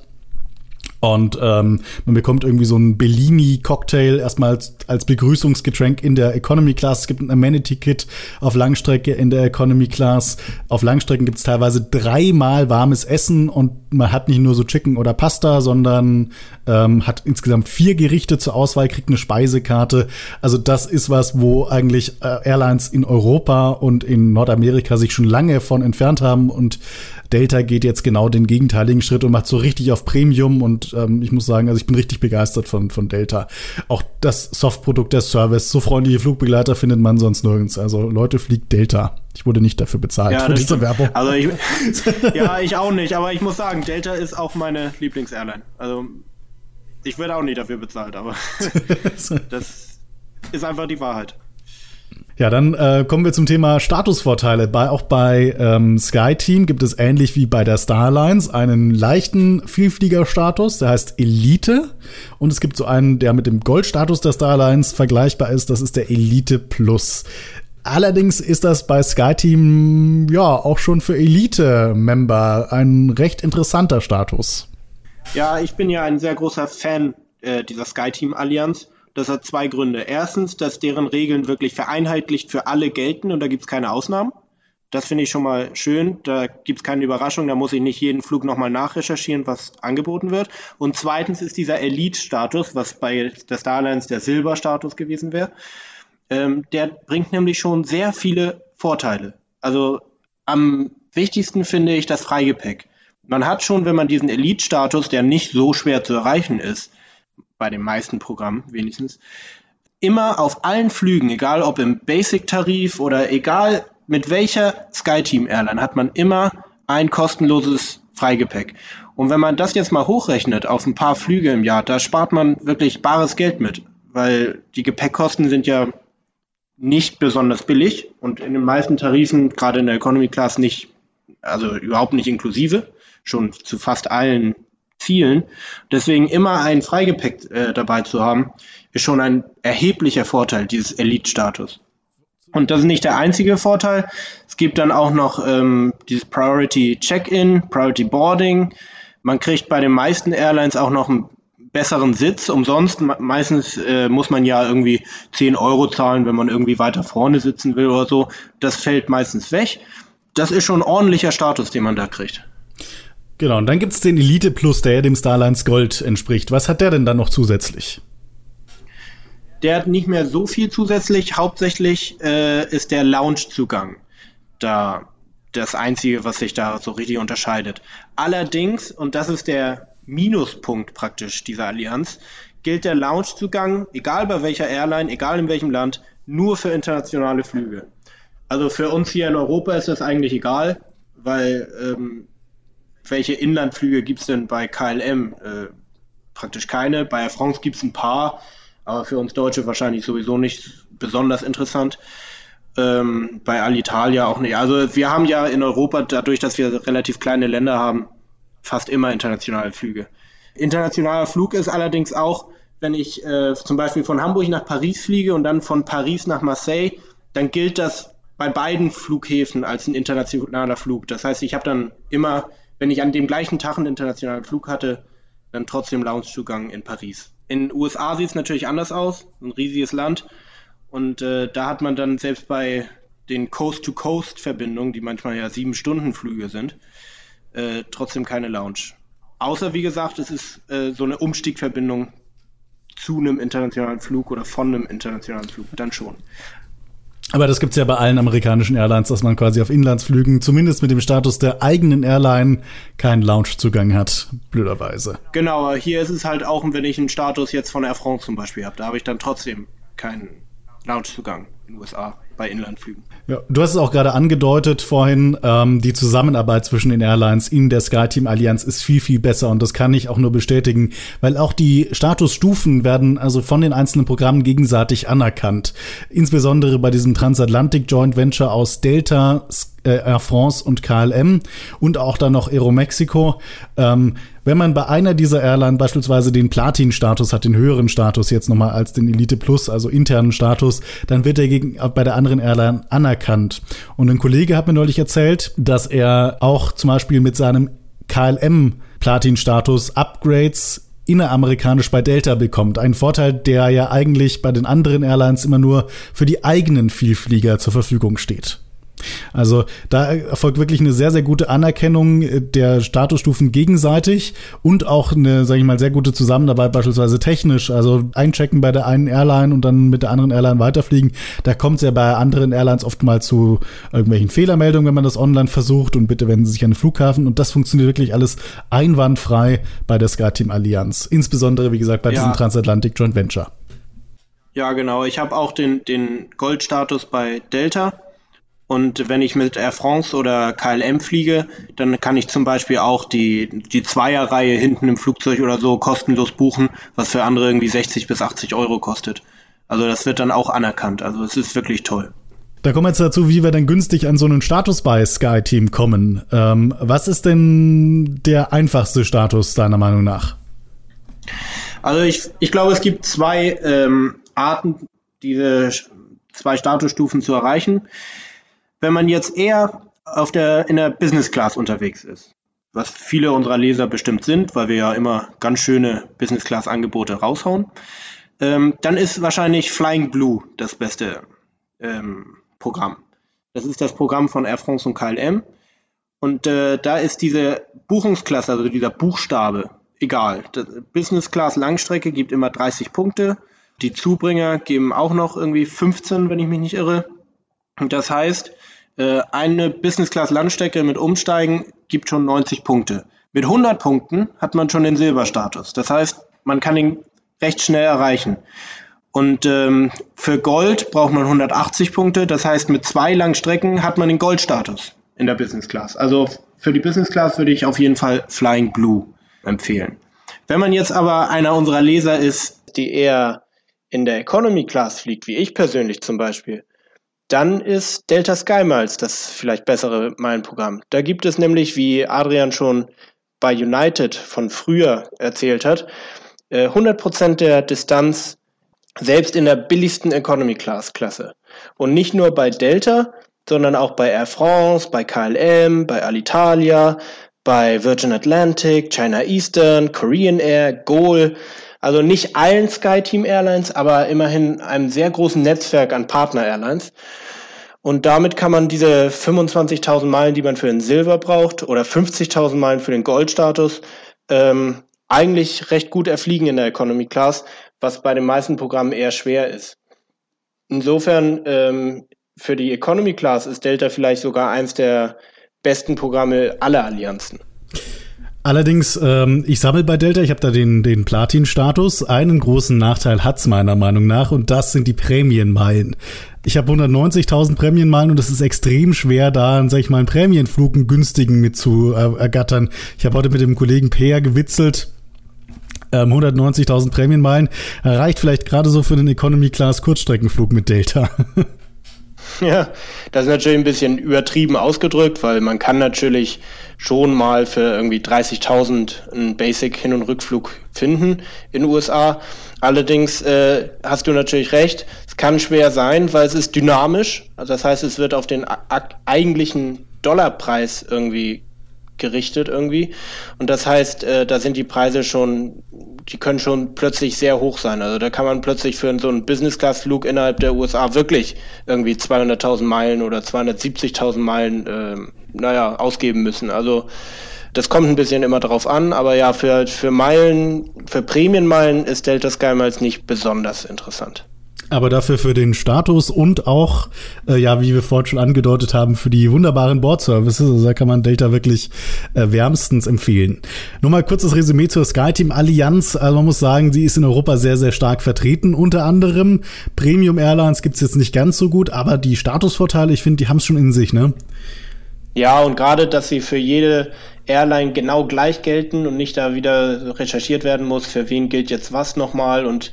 A: Und ähm, man bekommt irgendwie so ein Bellini-Cocktail erstmal als, Begrüßungsgetränk in der Economy Class. Es gibt ein Amenity-Kit auf Langstrecke in der Economy Class. Auf Langstrecken gibt es teilweise dreimal warmes Essen und man hat nicht nur so Chicken oder Pasta, sondern ähm, hat insgesamt vier Gerichte zur Auswahl, kriegt eine Speisekarte. Also das ist was, wo eigentlich äh, Airlines in Europa und in Nordamerika sich schon lange von entfernt haben und Delta geht jetzt genau den gegenteiligen Schritt und macht so richtig auf Premium und ähm, ich muss sagen, also ich bin richtig begeistert von, von Delta. Auch das Softprodukt, der Service, so freundliche Flugbegleiter findet man sonst nirgends. Also Leute, fliegt Delta. Ich wurde nicht dafür bezahlt
B: ja,
A: für diese Werbung.
B: Also ich, ja, ich auch nicht, aber ich muss sagen, Delta ist auch meine Lieblingsairline. Also Ich werde auch nicht dafür bezahlt, aber das ist einfach die Wahrheit.
A: Ja, dann äh, kommen wir zum Thema Statusvorteile. Bei, auch bei ähm, SkyTeam gibt es ähnlich wie bei der Starlines einen leichten Vielfliegerstatus, der heißt Elite. Und es gibt so einen, der mit dem Goldstatus der Starlines vergleichbar ist, das ist der Elite Plus. Allerdings ist das bei SkyTeam ja auch schon für Elite-Member ein recht interessanter Status.
B: Ja, ich bin ja ein sehr großer Fan äh, dieser SkyTeam-Allianz. Das hat zwei Gründe. Erstens, dass deren Regeln wirklich vereinheitlicht für alle gelten und da gibt es keine Ausnahmen. Das finde ich schon mal schön. Da gibt es keine Überraschung. Da muss ich nicht jeden Flug nochmal nachrecherchieren, was angeboten wird. Und zweitens ist dieser Elite-Status, was bei der Starlines der Silber-Status gewesen wäre, ähm, der bringt nämlich schon sehr viele Vorteile. Also am wichtigsten finde ich das Freigepäck. Man hat schon, wenn man diesen Elite-Status, der nicht so schwer zu erreichen ist, bei den meisten Programmen wenigstens, immer auf allen Flügen, egal ob im Basic-Tarif oder egal mit welcher SkyTeam-Airline, hat man immer ein kostenloses Freigepäck. Und wenn man das jetzt mal hochrechnet auf ein paar Flüge im Jahr, da spart man wirklich bares Geld mit, weil die Gepäckkosten sind ja nicht besonders billig und in den meisten Tarifen, gerade in der Economy Class, nicht, also überhaupt nicht inklusive, schon zu fast allen Zielen. Deswegen immer ein Freigepäck äh, dabei zu haben, ist schon ein erheblicher Vorteil dieses Elite-Status. Und das ist nicht der einzige Vorteil. Es gibt dann auch noch ähm, dieses Priority Check-in, Priority Boarding. Man kriegt bei den meisten Airlines auch noch einen besseren Sitz umsonst. Meistens äh, muss man ja irgendwie 10 Euro zahlen, wenn man irgendwie weiter vorne sitzen will oder so. Das fällt meistens weg. Das ist schon ein ordentlicher Status, den man da kriegt.
A: Genau, und dann gibt es den Elite Plus, der dem Starlines Gold entspricht. Was hat der denn dann noch zusätzlich?
B: Der hat nicht mehr so viel zusätzlich. Hauptsächlich äh, ist der Lounge-Zugang da das Einzige, was sich da so richtig unterscheidet. Allerdings, und das ist der Minuspunkt praktisch dieser Allianz, gilt der Lounge-Zugang, egal bei welcher Airline, egal in welchem Land, nur für internationale Flüge. Also für uns hier in Europa ist das eigentlich egal, weil ähm, welche Inlandflüge gibt es denn bei KLM? Äh, praktisch keine. Bei Air France gibt es ein paar, aber für uns Deutsche wahrscheinlich sowieso nicht besonders interessant. Ähm, bei Alitalia auch nicht. Also wir haben ja in Europa, dadurch, dass wir relativ kleine Länder haben, fast immer internationale Flüge. Internationaler Flug ist allerdings auch, wenn ich äh, zum Beispiel von Hamburg nach Paris fliege und dann von Paris nach Marseille, dann gilt das bei beiden Flughäfen als ein internationaler Flug. Das heißt, ich habe dann immer wenn ich an dem gleichen Tag einen internationalen Flug hatte, dann trotzdem Loungezugang in Paris. In den USA sieht es natürlich anders aus, ein riesiges Land. Und äh, da hat man dann selbst bei den Coast-to-Coast-Verbindungen, die manchmal ja sieben Stunden Flüge sind, äh, trotzdem keine Lounge. Außer, wie gesagt, es ist äh, so eine Umstiegverbindung zu einem internationalen Flug oder von einem internationalen Flug, dann schon.
A: Aber das gibt's ja bei allen amerikanischen Airlines, dass man quasi auf Inlandsflügen, zumindest mit dem Status der eigenen Airline, keinen Loungezugang hat, blöderweise.
B: Genau, hier ist es halt auch, wenn ich einen Status jetzt von Air France zum Beispiel habe, da habe ich dann trotzdem keinen Loungezugang in den USA bei Inlandflügen.
A: Ja, du hast es auch gerade angedeutet vorhin, ähm, die Zusammenarbeit zwischen den Airlines in der SkyTeam Allianz ist viel, viel besser und das kann ich auch nur bestätigen, weil auch die Statusstufen werden also von den einzelnen Programmen gegenseitig anerkannt. Insbesondere bei diesem Transatlantic Joint Venture aus Delta, äh, Air France und KLM und auch dann noch Aeromexico. Ähm, wenn man bei einer dieser Airline beispielsweise den Platin-Status hat, den höheren Status jetzt nochmal als den Elite Plus, also internen Status, dann wird er gegen, bei der anderen Airline anerkannt. Und ein Kollege hat mir neulich erzählt, dass er auch zum Beispiel mit seinem KLM Platin-Status Upgrades inneramerikanisch bei Delta bekommt. Ein Vorteil, der ja eigentlich bei den anderen Airlines immer nur für die eigenen Vielflieger zur Verfügung steht. Also da erfolgt wirklich eine sehr, sehr gute Anerkennung der Statusstufen gegenseitig und auch eine, sage ich mal, sehr gute Zusammenarbeit beispielsweise technisch. Also einchecken bei der einen Airline und dann mit der anderen Airline weiterfliegen. Da kommt es ja bei anderen Airlines oft mal zu irgendwelchen Fehlermeldungen, wenn man das online versucht und bitte wenden Sie sich an den Flughafen. Und das funktioniert wirklich alles einwandfrei bei der SkyTeam Allianz. Insbesondere, wie gesagt, bei ja. diesem Transatlantic Joint Venture.
B: Ja, genau. Ich habe auch den, den Goldstatus bei Delta Und wenn ich mit Air France oder KLM fliege, dann kann ich zum Beispiel auch die, die Zweierreihe hinten im Flugzeug oder so kostenlos buchen, was für andere irgendwie 60 bis 80 Euro kostet. Also das wird dann auch anerkannt. Also es ist wirklich toll.
A: Da kommen wir jetzt dazu, wie wir dann günstig an so einen Status bei SkyTeam kommen. Ähm, was ist denn der einfachste Status deiner Meinung nach?
B: Also ich, ich glaube, es gibt zwei ähm, Arten, diese zwei Statusstufen zu erreichen. Wenn man jetzt eher auf der, in der Business Class unterwegs ist, was viele unserer Leser bestimmt sind, weil wir ja immer ganz schöne Business Class Angebote raushauen, ähm, dann ist wahrscheinlich Flying Blue das beste ähm, Programm. Das ist das Programm von Air France und KLM. Und äh, da ist diese Buchungsklasse, also dieser Buchstabe, egal. Das Business Class Langstrecke gibt immer 30 Punkte. Die Zubringer geben auch noch irgendwie 15, wenn ich mich nicht irre. Und das heißt, eine Business Class Landstrecke mit Umsteigen gibt schon 90 Punkte. Mit 100 Punkten hat man schon den Silberstatus. Das heißt, man kann ihn recht schnell erreichen. Und ähm, für Gold braucht man 180 Punkte. Das heißt, mit zwei Langstrecken hat man den Goldstatus in der Business Class. Also für die Business Class würde ich auf jeden Fall Flying Blue empfehlen. Wenn man jetzt aber einer unserer Leser ist, die eher in der Economy Class fliegt, wie ich persönlich zum Beispiel, dann ist Delta Sky Miles das vielleicht bessere Meilenprogramm. Da gibt es nämlich, wie Adrian schon bei United von früher erzählt hat, 100% äh, der Distanz selbst in der billigsten Economy Class Klasse. Und nicht nur bei Delta, sondern auch bei Air France, bei KLM, bei Alitalia, bei Virgin Atlantic, China Eastern, Korean Air, GOL. Also nicht allen SkyTeam Airlines, aber immerhin einem sehr großen Netzwerk an Partner Airlines. Und damit kann man diese 25.000 Meilen, die man für den Silber braucht, oder 50.000 Meilen für den Goldstatus, ähm, eigentlich recht gut erfliegen in der Economy Class, was bei den meisten Programmen eher schwer ist. Insofern ähm, für die Economy Class ist Delta vielleicht sogar eins der besten Programme aller Allianzen.
A: Allerdings, ähm, ich sammle bei Delta, ich habe da den, den Platin-Status. Einen großen Nachteil hat's meiner Meinung nach und das sind die Prämienmeilen. Ich habe 190.000 Prämienmeilen und es ist extrem schwer, da, sag ich mal, einen Prämienflug einen günstigen mit zu äh, ergattern. Ich habe heute mit dem Kollegen Peer gewitzelt. 190.000 ähm, Prämienmeilen reicht vielleicht gerade so für den Economy Class Kurzstreckenflug mit Delta.
B: Ja, das ist natürlich ein bisschen übertrieben ausgedrückt, weil man kann natürlich schon mal für irgendwie 30.000 einen Basic Hin- und Rückflug finden in den USA. Allerdings äh, hast du natürlich recht, es kann schwer sein, weil es ist dynamisch. Also das heißt, es wird auf den eigentlichen Dollarpreis irgendwie gerichtet irgendwie. Und das heißt, äh, da sind die Preise schon, die können schon plötzlich sehr hoch sein. Also da kann man plötzlich für so einen Business-Class-Flug innerhalb der USA wirklich irgendwie 200.000 Meilen oder 270.000 Meilen, äh, naja, ausgeben müssen. Also das kommt ein bisschen immer drauf an, aber ja, für, für Meilen, für Prämienmeilen ist Delta Sky Miles nicht besonders interessant
A: aber dafür für den Status und auch, äh, ja, wie wir vorhin schon angedeutet haben, für die wunderbaren Board-Services. Also da kann man Delta wirklich äh, wärmstens empfehlen. Nur mal kurzes Resümee zur SkyTeam Allianz. Also man muss sagen, sie ist in Europa sehr, sehr stark vertreten. Unter anderem Premium Airlines gibt's jetzt nicht ganz so gut, aber die Statusvorteile, ich finde, die haben es schon in sich, ne?
B: Ja, und gerade, dass sie für jede Airline genau gleich gelten und nicht da wieder recherchiert werden muss, für wen gilt jetzt was nochmal und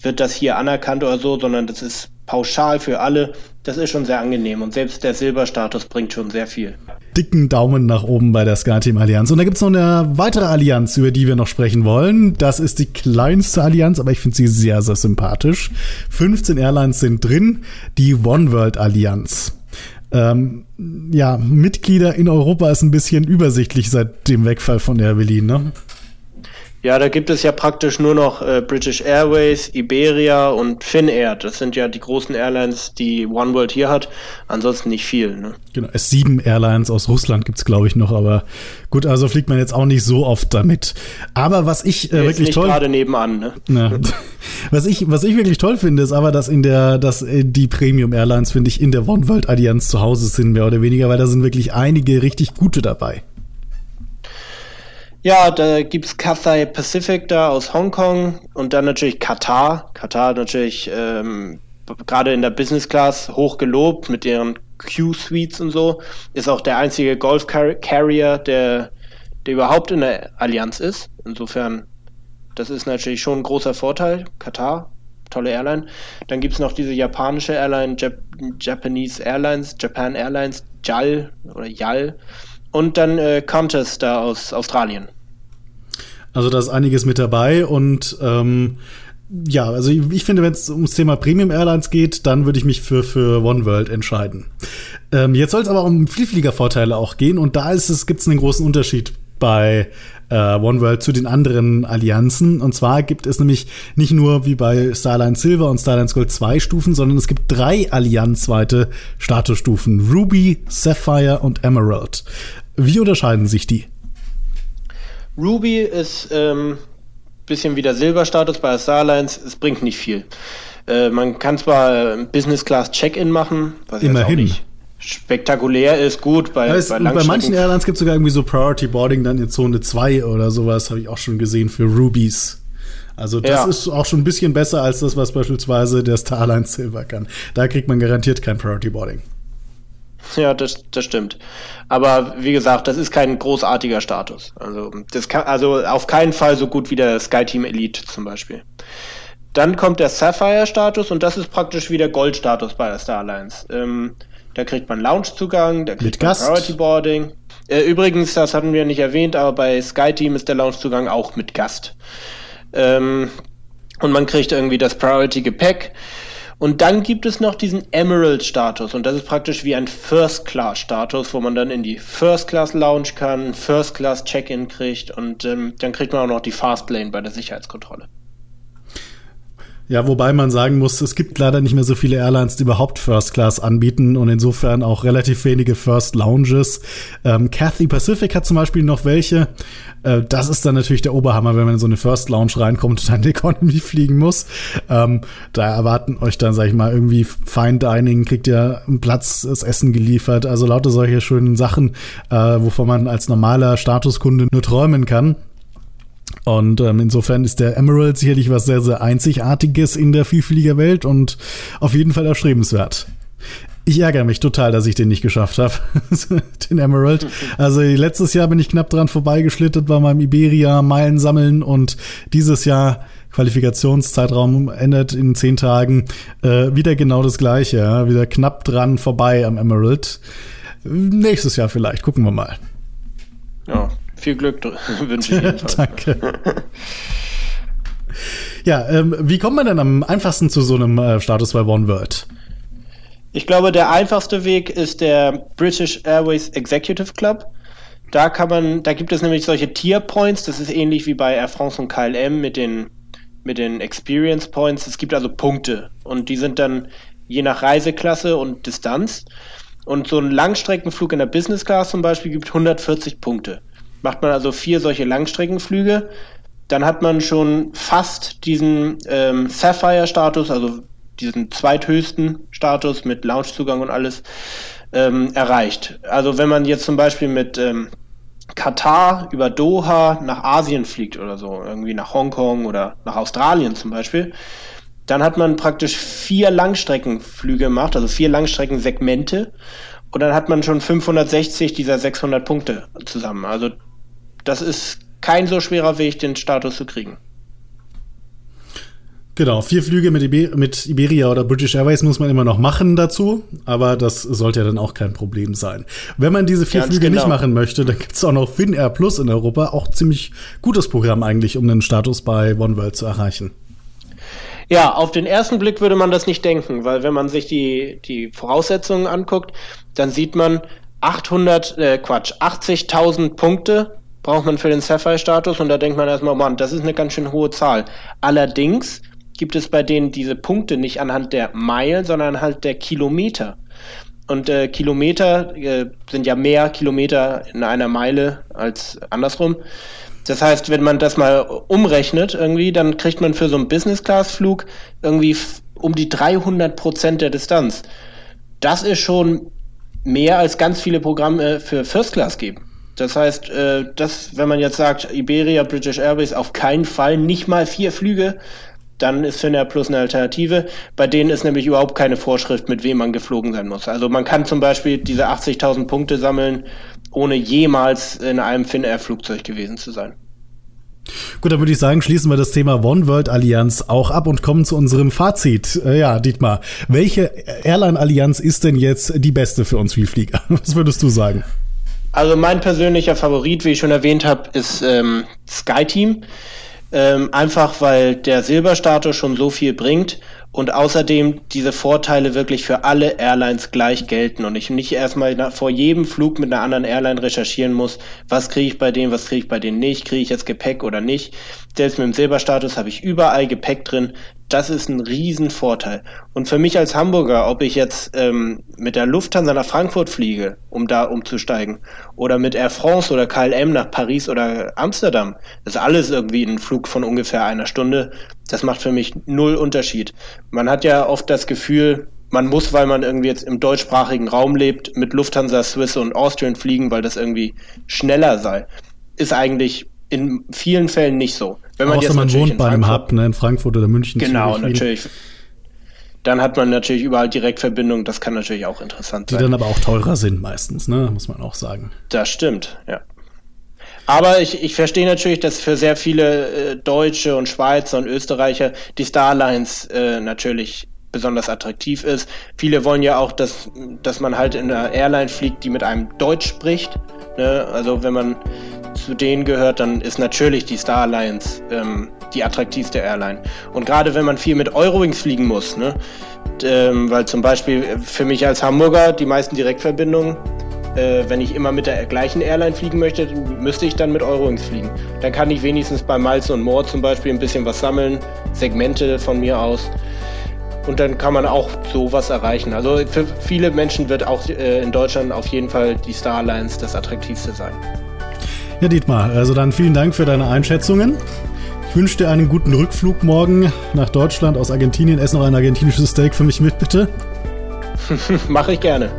B: wird das hier anerkannt oder so, sondern das ist pauschal für alle. Das ist schon sehr angenehm und selbst der Silberstatus bringt schon sehr viel.
A: Dicken Daumen nach oben bei der SkyTeam Allianz. Und da gibt es noch eine weitere Allianz, über die wir noch sprechen wollen. Das ist die kleinste Allianz, aber ich finde sie sehr, sehr sympathisch. 15 Airlines sind drin. Die One World Allianz. Ähm, ja, Mitglieder in Europa ist ein bisschen übersichtlich seit dem Wegfall von Air Berlin, ne?
B: Ja, da gibt es ja praktisch nur noch äh, British Airways, Iberia und Finnair. Das sind ja die großen Airlines, die One World hier hat. Ansonsten nicht viel. Ne?
A: Genau, S7 Airlines aus Russland gibt es, glaube ich, noch. Aber gut, also fliegt man jetzt auch nicht so oft damit. Aber was ich äh, wirklich toll...
B: gerade nebenan. Ne?
A: Ja. was, ich, was ich wirklich toll finde, ist aber, dass in der, dass äh, die Premium Airlines, finde ich, in der One World Allianz zu Hause sind, mehr oder weniger, weil da sind wirklich einige richtig gute dabei.
B: Ja, da gibt's Cathay Pacific da aus Hongkong und dann natürlich Katar. Katar natürlich ähm, gerade in der Business Class hoch gelobt mit ihren Q-Suites und so. Ist auch der einzige Golf Carrier, der, der überhaupt in der Allianz ist. Insofern, das ist natürlich schon ein großer Vorteil. Katar, tolle Airline. Dann gibt es noch diese japanische Airline, Jap Japanese Airlines, Japan Airlines, JAL oder JAL. Und dann äh, Qantas da aus Australien.
A: Also da ist einiges mit dabei und ähm, ja, also ich, ich finde, wenn es ums Thema Premium Airlines geht, dann würde ich mich für, für One World entscheiden. Ähm, jetzt soll es aber um Vielfliegervorteile auch gehen und da ist es, gibt es einen großen Unterschied bei äh, One World zu den anderen Allianzen. Und zwar gibt es nämlich nicht nur wie bei Starline Silver und Starline Gold zwei Stufen, sondern es gibt drei allianzweite Statusstufen. Ruby, Sapphire und Emerald. Wie unterscheiden sich die?
B: Ruby ist ähm, bisschen wie der Silberstatus bei Starlines, es bringt nicht viel. Äh, man kann zwar Business Class Check-in machen,
A: was Immerhin.
B: Spektakulär ist, gut. Bei,
A: heißt, bei, bei manchen Airlines gibt es sogar irgendwie so Priority Boarding dann in Zone 2 oder sowas, habe ich auch schon gesehen für Rubies. Also das ja. ist auch schon ein bisschen besser als das, was beispielsweise der Starline Silver kann. Da kriegt man garantiert kein Priority Boarding.
B: Ja, das, das stimmt. Aber wie gesagt, das ist kein großartiger Status. Also, das kann, also auf keinen Fall so gut wie der SkyTeam Elite zum Beispiel. Dann kommt der Sapphire-Status und das ist praktisch wie der Gold-Status bei der Star Alliance. Ähm, da kriegt man Loungezugang, da kriegt
A: Mit man Gast.
B: Priority Boarding. Äh, übrigens, das hatten wir nicht erwähnt, aber bei SkyTeam ist der Loungezugang auch mit Gast. Ähm, und man kriegt irgendwie das Priority Gepäck. Und dann gibt es noch diesen Emerald-Status und das ist praktisch wie ein First-Class-Status, wo man dann in die First-Class-Lounge kann, First-Class-Check-In kriegt und ähm, dann kriegt man auch noch die Fastlane bei der Sicherheitskontrolle.
A: Ja, wobei man sagen muss, es gibt leider nicht mehr so viele Airlines, die überhaupt First Class anbieten und insofern auch relativ wenige First Lounges. Ähm, Cathay Pacific hat zum Beispiel noch welche. Äh, das ist dann natürlich der Oberhammer, wenn man in so eine First Lounge reinkommt und dann in Economy fliegen muss. Ähm, da erwarten euch dann, sag ich mal, irgendwie Fine Dining, kriegt ihr einen Platz, das Essen geliefert. Also lauter solche schönen Sachen, äh, wovon man als normaler Statuskunde nur träumen kann. Und ähm, insofern ist der Emerald sicherlich was sehr, sehr Einzigartiges in der Vielfliegerwelt und auf jeden Fall erstrebenswert. Ich ärgere mich total, dass ich den nicht geschafft habe, den Emerald. Also letztes Jahr bin ich knapp dran vorbeigeschlittert bei meinem Iberia Meilen sammeln und dieses Jahr Qualifikationszeitraum endet in zehn Tagen äh, wieder genau das gleiche, ja? wieder knapp dran vorbei am Emerald. Nächstes Jahr vielleicht, gucken wir mal.
B: Ja, viel Glück wünsche ich jedenfalls.
A: Danke. ja, ähm, wie kommt man denn am einfachsten zu so einem äh, Status bei One World?
B: Ich glaube, der einfachste Weg ist der British Airways Executive Club. Da kann man, da gibt es nämlich solche Tier Points. Das ist ähnlich wie bei Air France und KLM mit den mit den Experience Points. Es gibt also Punkte und die sind dann je nach Reiseklasse und Distanz. Und so ein Langstreckenflug in der Business Class zum Beispiel gibt 140 Punkte. Macht man also vier solche Langstreckenflüge, dann hat man schon fast diesen ähm, Sapphire-Status, also diesen zweithöchsten Status mit Loungezugang und alles ähm, erreicht. Also wenn man jetzt zum Beispiel mit ähm, Katar über Doha nach Asien fliegt oder so, irgendwie nach Hongkong oder nach Australien zum Beispiel, dann hat man praktisch vier Langstreckenflüge gemacht, also vier Langstreckensegmente und dann hat man schon 560 dieser 600 Punkte zusammen. Also das ist kein so schwerer Weg, den Status zu kriegen.
A: Genau, vier Flüge mit, Iber mit, Iberia oder British Airways muss man immer noch machen dazu, aber das sollte ja dann auch kein Problem sein. Wenn man diese vier Ganz Flüge genau. nicht machen möchte, dann gibt es auch noch Finnair Plus in Europa, auch ziemlich gutes Programm eigentlich, um den Status bei One World zu erreichen.
B: Ja, auf den ersten Blick würde man das nicht denken, weil wenn man sich die, die Voraussetzungen anguckt, dann sieht man 800, äh, Quatsch, 80.000 Punkte braucht man für den Sapphire-Status und da denkt man erstmal, Mann, das ist eine ganz schön hohe Zahl. Allerdings gibt es bei denen diese Punkte nicht anhand der Meilen, sondern anhand der Kilometer. Und äh, Kilometer äh, sind ja mehr Kilometer in einer Meile als andersrum. Das heißt, wenn man das mal umrechnet irgendwie, dann kriegt man für so einen Business-Class-Flug irgendwie um die 300 Prozent der Distanz. Das ist schon mehr als ganz viele Programme für First Class geben. Das heißt, äh, das, wenn man jetzt sagt, Iberia, British Airways, auf keinen Fall, nicht mal vier Flüge, dann ist Finnair Plus eine Alternative. Bei denen ist nämlich überhaupt keine Vorschrift, mit wem man geflogen sein muss. Also man kann zum Beispiel diese 80.000 Punkte sammeln, ohne jemals in einem Finnair-Flugzeug gewesen zu sein.
A: Gut, dann würde ich sagen, schließen wir das Thema One World Allianz auch ab und kommen zu unserem Fazit. Äh, ja, Dietmar, welche Airline-Allianz ist denn jetzt die beste für uns Vielflieger? Was würdest du sagen?
B: Also mein persönlicher Favorit, wie ich schon erwähnt habe, ist ähm, SkyTeam. Ähm, einfach weil der Silberstatus schon so viel bringt und außerdem diese Vorteile wirklich für alle Airlines gleich gelten und ich nicht erstmal nach, vor jedem Flug mit einer anderen Airline recherchieren muss, was kriege ich bei denen, was kriege ich bei denen nicht, kriege ich jetzt Gepäck oder nicht. Selbst mit dem Silberstatus habe ich überall Gepäck drin. Das ist ein Riesenvorteil. Und für mich als Hamburger, ob ich jetzt ähm, mit der Lufthansa nach Frankfurt fliege, um da umzusteigen, oder mit Air France oder KLM nach Paris oder Amsterdam, das ist alles irgendwie ein Flug von ungefähr einer Stunde. Das macht für mich null Unterschied. Man hat ja oft das Gefühl, man muss, weil man irgendwie jetzt im deutschsprachigen Raum lebt, mit Lufthansa, Swiss und Austrian fliegen, weil das irgendwie schneller sei. Ist eigentlich in vielen Fällen nicht so.
A: Wenn man Außer jetzt man wohnt bei einem Hub, ne, in Frankfurt oder München.
B: Genau, natürlich. Dann hat man natürlich überall Direktverbindungen, das kann natürlich auch interessant
A: Die sein. Die dann aber auch teurer sind meistens, ne, muss man auch sagen.
B: Das stimmt, ja. Aber ich, ich verstehe natürlich, dass für sehr viele äh, Deutsche und Schweizer und Österreicher die Starlines äh, natürlich besonders attraktiv ist. Viele wollen ja auch, dass, dass man halt in einer Airline fliegt, die mit einem Deutsch spricht. Ne? Also wenn man zu denen gehört, dann ist natürlich die Star Alliance ähm, die attraktivste Airline. Und gerade wenn man viel mit Eurowings fliegen muss, ne? Ähm, weil zum Beispiel für mich als Hamburger die meisten Direktverbindungen, äh, wenn ich immer mit der gleichen Airline fliegen möchte, müsste ich dann mit Eurowings fliegen. Dann kann ich wenigstens bei Miles und More zum Beispiel ein bisschen was sammeln, Segmente von mir aus. Und dann kann man auch sowas erreichen. Also für viele Menschen wird auch äh, in Deutschland auf jeden Fall die Star Alliance das attraktivste sein.
A: Ja, Dietmar, also dann vielen Dank für deine Einschätzungen. Ich wünsche dir einen guten Rückflug morgen nach Deutschland aus Argentinien. Ess noch ein argentinisches Steak für mich mit, bitte.
B: Mache ich gerne.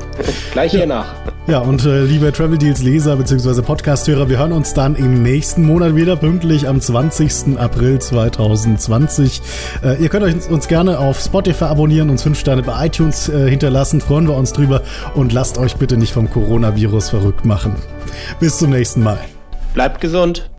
B: Gleich hier nach.
A: Ja, und äh, liebe Travel Deals Leser bzw. Podcast-Hörer, wir hören uns dann im nächsten Monat wieder, pünktlich am 20. April 2020. Äh, ihr könnt euch uns gerne auf Spotify abonnieren, uns fünf Sterne bei iTunes äh, hinterlassen, freuen wir uns drüber und lasst euch bitte nicht vom Coronavirus verrückt machen. Bis zum nächsten Mal.
B: Bleibt gesund.